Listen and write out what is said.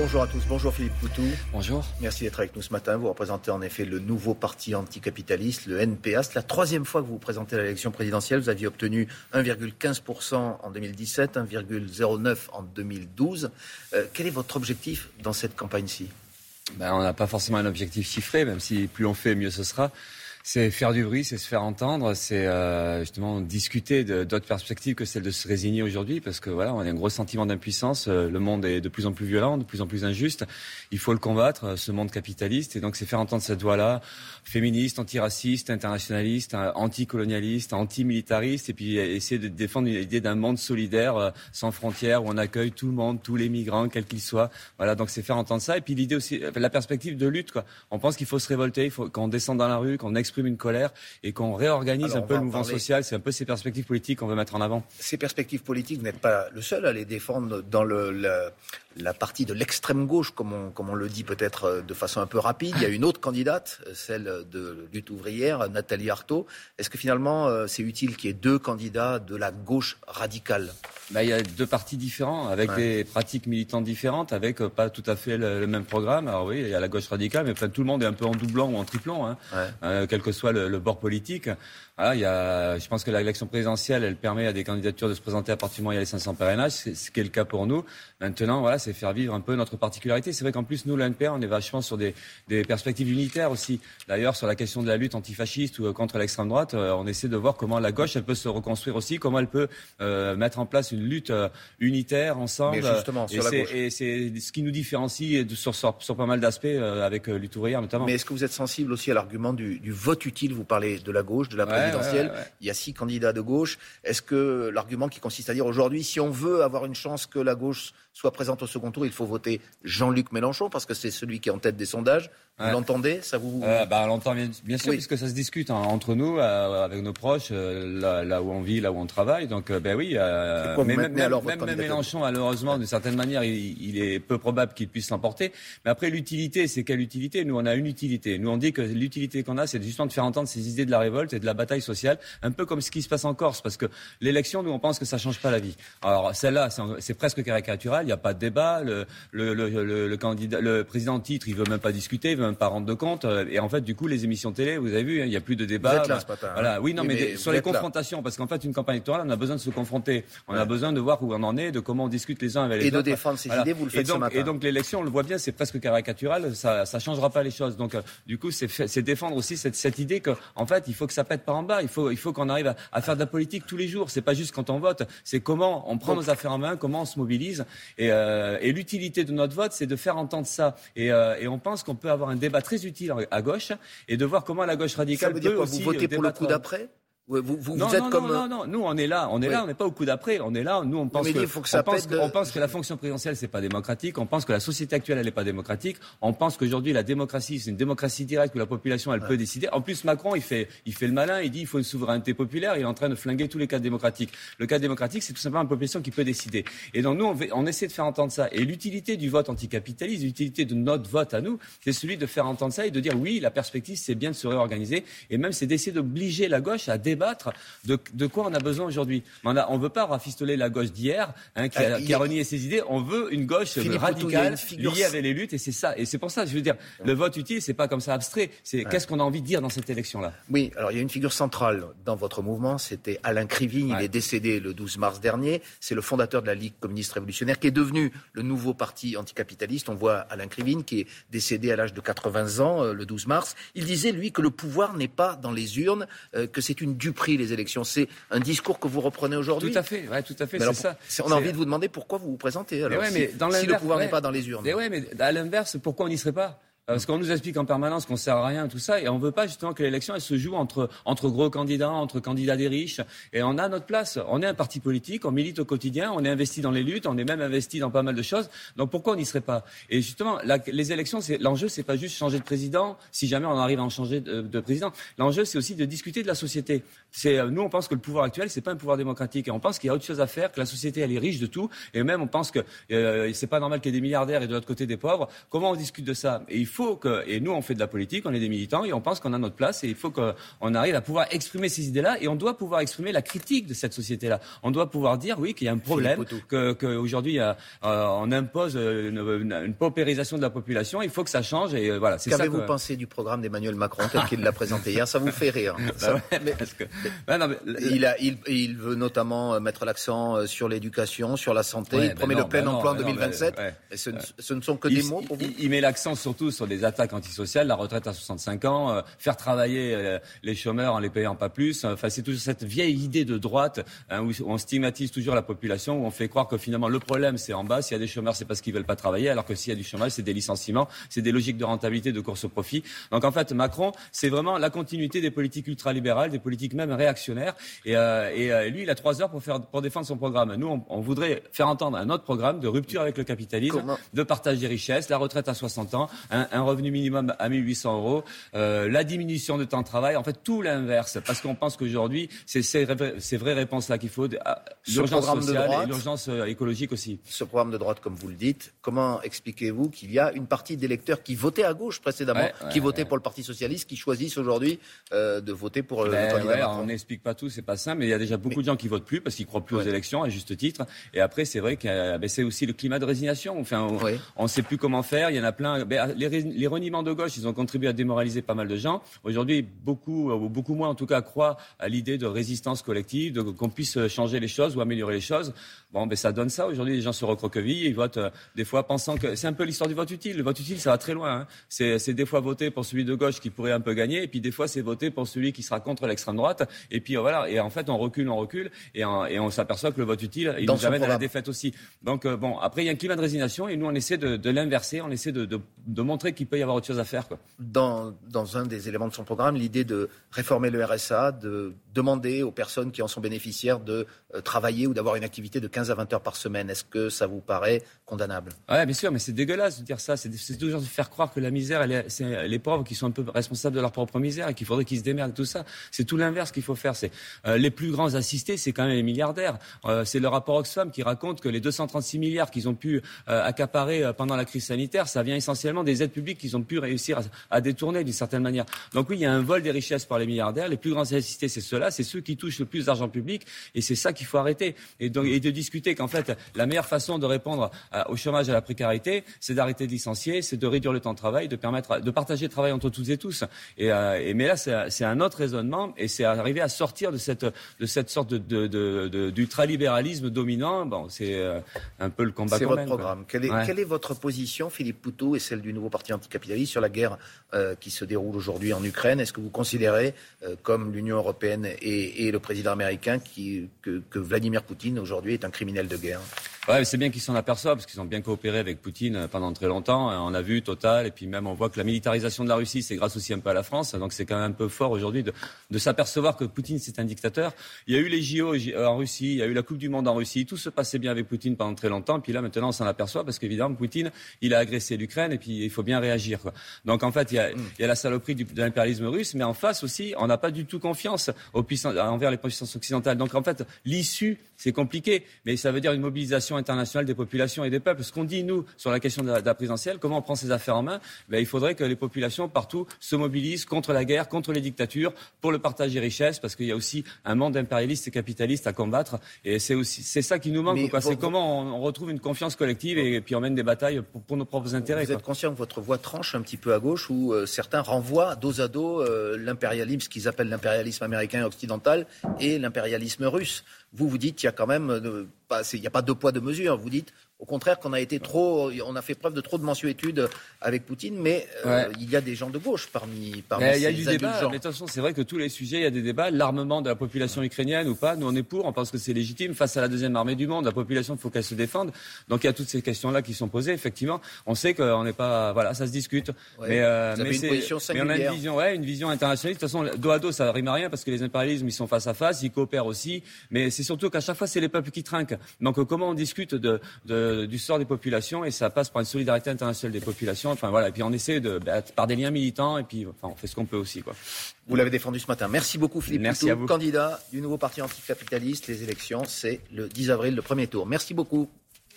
Bonjour à tous, bonjour Philippe Poutou. Bonjour. Merci d'être avec nous ce matin. Vous représentez en effet le nouveau parti anticapitaliste, le NPA. C'est la troisième fois que vous vous présentez à l'élection présidentielle. Vous aviez obtenu 1,15% en 2017, 1,09% en 2012. Euh, quel est votre objectif dans cette campagne-ci? Ben, On n'a pas forcément un objectif chiffré, même si plus on fait, mieux ce sera c'est faire du bruit, c'est se faire entendre, c'est euh, justement discuter d'autres perspectives que celle de se résigner aujourd'hui, parce que voilà, on a un gros sentiment d'impuissance. Euh, le monde est de plus en plus violent, de plus en plus injuste. Il faut le combattre, euh, ce monde capitaliste, et donc c'est faire entendre cette voix-là, féministe, antiraciste, internationaliste, anticolonialiste, antimilitariste, et puis essayer de défendre l'idée d'un monde solidaire, sans frontières, où on accueille tout le monde, tous les migrants, quels qu'ils soient. Voilà, donc c'est faire entendre ça, et puis l'idée aussi, la perspective de lutte. Quoi. On pense qu'il faut se révolter, qu'on descende dans la rue, qu'on exprime une colère et qu'on réorganise un peu le mouvement social. C'est un peu ces perspectives politiques qu'on veut mettre en avant. Ces perspectives politiques, vous n'êtes pas le seul à les défendre dans le, la partie de l'extrême gauche, comme on, comme on le dit peut-être euh, de façon un peu rapide. Il y a une autre candidate, euh, celle de lutte ouvrière, Nathalie Arthaud. Est-ce que finalement euh, c'est utile qu'il y ait deux candidats de la gauche radicale? Bah, Il y a deux partis différents, avec des pratiques militantes différentes, avec pas tout à fait le, même programme. Alors oui, il y a la gauche radicale, mais tout le monde est un peu en doublant ou en triplant, hein, quel que soit le, le bord politique. Voilà, il y a, je pense que l'élection présidentielle, elle permet à des candidatures de se présenter à partir du moment où il y a les 500 parrainages, c'est ce qui est le cas pour nous. Maintenant, voilà, c'est faire vivre un peu notre particularité. C'est vrai qu'en plus, nous, l'NPR, on est vachement sur des, des perspectives unitaires aussi. D'ailleurs, sur la question de la lutte antifasciste ou euh, contre l'extrême droite, euh, on essaie de voir comment la gauche, elle peut se reconstruire aussi, comment elle peut euh, mettre en place une lutte unitaire ensemble. Mais justement, sur et la gauche. Et c'est ce qui nous différencie sur, sur, sur pas mal d'aspects avec lutte ouvrière notamment. Mais est-ce que vous êtes sensible aussi à l'argument du, du, vote utile Vous parlez de la gauche, de la présidentielle. Il y a six candidats de gauche. Est-ce que l'argument qui consiste à dire aujourd'hui, si on veut avoir une chance que la gauche soit présente au second tour, il faut voter Jean-Luc Mélenchon parce que c'est celui qui est en tête des sondages. Vous l'entendez Ça vous euh, bah, On l'entend bien, bien, sûr, puisque ça se discute hein, entre nous, euh, avec nos proches, euh, là, où on vit, là où on travaille. Donc, ben oui. mais même, même, Mélenchon, malheureusement, d'une certaine manière, il, il, est peu probable qu'il puisse l'emporter. Mais après, l'utilité, c'est quelle utilité? Nous, on a une utilité. Nous, on dit que l'utilité qu'on a, c'est justement de faire entendre ces idées de la révolte et de la bataille sociale, un peu comme ce qui se passe en Corse, parce que l'élection, nous, on pense que ça change pas la vie. Alors, celle-là, c'est presque caricatural. Il n'y a pas de débat. Le, le, le, le, candidat, le président en titre, il veut même pas discuter, il veut même pas rendre de compte. Euh, et en fait, du coup, les émissions télé, vous avez vu, hein, il n'y a plus de débat. Vous êtes là ce matin. Voilà. Oui, non, mais, sur les confrontations, parce qu'en fait, une campagne électorale, on a besoin de se confronter. On a besoin de voir où on en est, de comment on discute les uns avec les autres. Et de défendre ses idées, vous le faites et donc, ce matin. Et donc, l'élection, on le voit bien, c'est presque caricatural. Ça, ça changera pas les choses. Donc, euh, du coup, c'est défendre aussi cette, cette idée que, en fait, il faut que ça pète par en bas. Il faut, il faut qu'on arrive à, à, faire de la politique tous les jours. C'est pas juste quand on vote. C'est comment on prend nos affaires en main, comment on se mobilise. Et, euh, et l'utilité de notre vote, c'est de faire entendre ça. Et, euh, et on pense qu'on peut avoir un débat très utile à gauche et de voir comment la gauche radicale ça veut dire peut quoi, aussi vous votez pour le coup d'après? Vous, vous, vous non, êtes non, comme... non, non, non, nous on est là, on est Oui. là, on n'est pas au coup d'après, on est là, nous on pense que, il faut que ça on pense, pète de- on pense que la fonction présidentielle c'est pas démocratique, on pense que la société actuelle elle n'est pas démocratique, on pense qu'aujourd'hui la démocratie c'est une démocratie directe où la population elle peut décider. En plus Macron il fait, il fait le malin, il dit il faut une souveraineté populaire, il est en train de flinguer tous les cadres démocratiques. Le cadre démocratique c'est tout simplement une population qui peut décider. Et donc nous on, on essaie de faire entendre ça. Et l'utilité du vote anticapitaliste, l'utilité de notre vote à nous, c'est celui de faire entendre ça et de dire oui la perspective c'est bien de se réorganiser et même c'est d'essayer d'obliger la gauche à débattre de, de quoi on a besoin aujourd'hui. On ne veut pas rafistoler la gauche d'hier, hein, qui, Ah, a, il qui a renié ses idées. On veut une gauche Philippe il radicale une figure- liée avec les luttes, et c'est ça. Et c'est pour ça, je veux dire, le vote utile, c'est pas comme ça abstrait. C'est qu'est-ce qu'on a envie de dire dans cette élection-là? Oui, alors il y a une figure centrale dans votre mouvement, c'était Alain Crivigne. Il Ouais. est décédé le 12 mars dernier. C'est le fondateur de la Ligue communiste révolutionnaire qui est devenu le nouveau parti anticapitaliste. On voit Alain Crivigne qui est décédé à l'âge de 80 ans euh, le 12 mars. Il disait, lui, que le pouvoir n'est pas dans les urnes, euh, que c'est une duperie, les élections. C'est un discours que vous reprenez aujourd'hui Tout à fait, ouais, tout à fait, c'est ça. On a envie de vous demander pourquoi vous vous présentez. Alors, ouais, si, mais dans si le pouvoir n'est pas dans les urnes. Mais ouais, mais à l'inverse, pourquoi on n'y serait pas? Parce qu'on nous explique en permanence qu'on sert à rien, tout ça, et on veut pas justement que l'élection elle se joue entre entre gros candidats, entre candidats des riches, et on a notre place. On est un parti politique, on milite au quotidien, on est investi dans les luttes, on est même investi dans pas mal de choses. Donc pourquoi on n'y serait pas? Et justement, les élections, c'est l'enjeu, c'est pas juste changer de président. Si jamais on arrive à en changer de, de président, l'enjeu c'est aussi de discuter de la société. C'est euh, nous, on pense que le pouvoir actuel, c'est pas un pouvoir démocratique, et on pense qu'il y a autre chose à faire, que la société elle est riche de tout, et même on pense que euh, c'est pas normal qu'il y ait des milliardaires et de l'autre côté des pauvres. Comment on discute de ça? Et il faut que, et nous on fait de la politique, on est des militants et on pense qu'on a notre place et il faut qu'on arrive à pouvoir exprimer ces idées-là et on doit pouvoir exprimer la critique de cette société-là. On doit pouvoir dire oui qu'il y a un problème, qu'aujourd'hui euh, on impose une, une, paupérisation de la population. Il faut que ça change et euh, voilà. Qu'avez-vous pensé du programme d'Emmanuel Macron tel qu'il l'a présenté hier? Ça vous fait rire il, veut notamment euh, mettre l'accent sur l'éducation, sur la santé. il promet le plein emploi en 2027. ce, ne sont que des mots pour vous? il, met l'accent surtout sur des attaques antisociales, la retraite à 65 ans, faire travailler les chômeurs en les payant pas plus. Enfin, c'est toujours cette vieille idée de droite hein, où on stigmatise toujours la population, où on fait croire que finalement le problème c'est en bas. S'il y a des chômeurs, c'est parce qu'ils veulent pas travailler, alors que s'il y a du chômage, c'est des licenciements, c'est des logiques de rentabilité, de course au profit. Donc en fait, Macron, c'est vraiment la continuité des politiques ultralibérales, des politiques même réactionnaires. Et, euh, et euh, lui, il a trois heures pour, faire, pour défendre son programme. Nous, on, on, voudrait faire entendre un autre programme de rupture avec le capitalisme, de partage des richesses, la retraite à 60 ans, un, un revenu minimum à 1800 euros, euh, la diminution de temps de travail, en fait tout l'inverse, parce qu'on pense qu'aujourd'hui, c'est ces, ces vraies réponses-là qu'il faut, l'urgence sociale et l'urgence écologique aussi. Ce programme de droite, comme vous le dites, comment expliquez-vous qu'il y a une partie d'électeurs qui votaient à gauche précédemment, qui votaient pour le Parti socialiste, qui choisissent aujourd'hui euh, de voter pour le ben, candidat On n'explique pas tout, c'est pas simple, mais il y a déjà beaucoup de gens qui votent plus parce qu'ils croient plus aux élections, à juste titre. Et après, c'est vrai que ben, c'est aussi le climat de résignation. Enfin, on ne sait plus comment faire. Il y en a plein. Ben, les, les reniements de gauche, ils ont contribué à démoraliser pas mal de gens. Aujourd'hui, beaucoup, ou beaucoup moins en tout cas, croient à l'idée de résistance collective, qu'on puisse changer les choses ou améliorer les choses. Bon, ben ça donne ça. Aujourd'hui, les gens se recroquevillent, ils votent euh, des fois pensant que c'est un peu l'histoire du vote utile. Le vote utile, ça va très loin. Hein. C'est des fois voter pour celui de gauche qui pourrait un peu gagner, et puis des fois c'est voter pour celui qui sera contre l'extrême droite. Et puis voilà. Et en fait, on recule, on recule, et, et on s'aperçoit que le vote utile, il nous amène à la défaite aussi. Donc euh, bon, après il y a un climat de résignation, et nous on essaie de, de l'inverser, on essaie de, de, de montrer qu'il peut y avoir autre chose à faire. Quoi. Dans, dans un des éléments de son programme, l'idée de réformer le RSA, de demander aux personnes qui en sont bénéficiaires de euh, travailler ou d'avoir une activité de 15 à 20 heures par semaine. Est-ce que ça vous paraît condamnable? Oui, bien sûr, mais c'est dégueulasse de dire ça. C'est toujours de faire croire que la misère, c'est les pauvres qui sont un peu responsables de leur propre misère et qu'il faudrait qu'ils se démerdent tout ça. C'est tout l'inverse qu'il faut faire. C'est euh, les plus grands assistés, c'est quand même les milliardaires. Euh, c'est le rapport Oxfam qui raconte que les 236 milliards qu'ils ont pu accaparer pendant la crise sanitaire, ça vient essentiellement des aides publiques qu'ils ont pu réussir à, à détourner d'une certaine manière. Donc oui, il y a un vol des richesses par les milliardaires. Les plus grands assistés, c'est ceux-là, c'est ceux qui touchent le plus d'argent public et c'est ça qu'il faut arrêter. Et, donc, et de discuter qu'en fait, la meilleure façon de répondre au chômage, à la précarité, c'est d'arrêter de licencier, c'est de réduire le temps de travail, de permettre de partager le travail entre toutes et tous. Et, euh, mais là, c'est un autre raisonnement et c'est arriver à sortir de cette, de cette sorte d'ultralibéralisme de, de, dominant. Bon, c'est euh, un peu le combat. C'est votre programme. Quelle est, quelle est, votre position, Philippe Poutou, et celle du nouveau parti anticapitaliste sur la guerre euh, qui se déroule aujourd'hui en Ukraine Est-ce que vous considérez, comme l'Union européenne et, le président américain, que, que Vladimir Poutine aujourd'hui est un criminel de guerre? Ouais, c'est bien qu'ils s'en aperçoivent parce qu'ils ont bien coopéré avec Poutine euh, pendant très longtemps. On a vu Total et puis même on voit que la militarisation de la Russie, c'est grâce aussi un peu à la France. Donc c'est quand même un peu fort aujourd'hui de, de s'apercevoir que Poutine c'est un dictateur. Il y a eu les JO en Russie, il y a eu la Coupe du Monde en Russie. Tout se passait bien avec Poutine pendant très longtemps. Puis là maintenant on s'en aperçoit parce qu'évidemment Poutine il a agressé l'Ukraine et puis il faut bien réagir. Quoi. Donc en fait il y a, il y a la saloperie du, de l'impérialisme russe, mais en face aussi on n'a pas du tout confiance aux puissances, envers les puissances occidentales. Donc en fait l'issue c'est compliqué, mais ça veut dire une mobilisation internationale des populations et des peuples. Ce qu'on dit, nous, sur la question de la, présidentielle, comment on prend ces affaires en main ben, Il faudrait que les populations partout se mobilisent contre la guerre, contre les dictatures, pour le partage des richesses, parce qu'il y a aussi un monde impérialiste et capitaliste à combattre. Et c'est aussi c'est ça qui nous manque. C'est comment on, retrouve une confiance collective et, puis on mène des batailles pour, nos propres intérêts. Vous êtes conscient que votre voix tranche un petit peu à gauche, où euh, certains renvoient dos à dos euh, l'impérialisme, ce qu'ils appellent l'impérialisme américain et occidental, et l'impérialisme russe. Vous, vous dites qu'il y a quand même, euh, il n'y a pas deux poids, deux mesures. Vous dites au contraire qu'on a été trop, on a fait preuve de trop de mensuétude avec Poutine, mais euh, il y a des gens de gauche parmi, parmi Il y a du débat, mais attention, c'est vrai que tous les sujets, il y a des débats. L'armement de la population ukrainienne ou pas, nous on est pour, on pense que c'est légitime face à la deuxième armée du monde. La population, il faut qu'elle se défende. Donc il y a toutes ces questions-là qui sont posées. Effectivement, on sait qu'on n'est pas, voilà, ça se discute. mais, euh, mais, on a une vision, ouais, une vision internationale. De toute façon, dos à dos, ça rime à rien parce que les impérialismes, ils sont face à face, ils coopèrent aussi. Mais c'est surtout qu'à chaque fois, c'est les peuples qui trinquent. Donc comment on discute de, de, du sort des populations et ça passe par une solidarité internationale des populations. Enfin voilà, et puis on essaie de bah, par des liens militants et puis enfin on fait ce qu'on peut aussi quoi. Vous l'avez défendu ce matin. Merci beaucoup Philippe Merci à vous. candidat du nouveau parti anticapitaliste. Les élections, c'est le 10 avril, le premier tour. Merci beaucoup.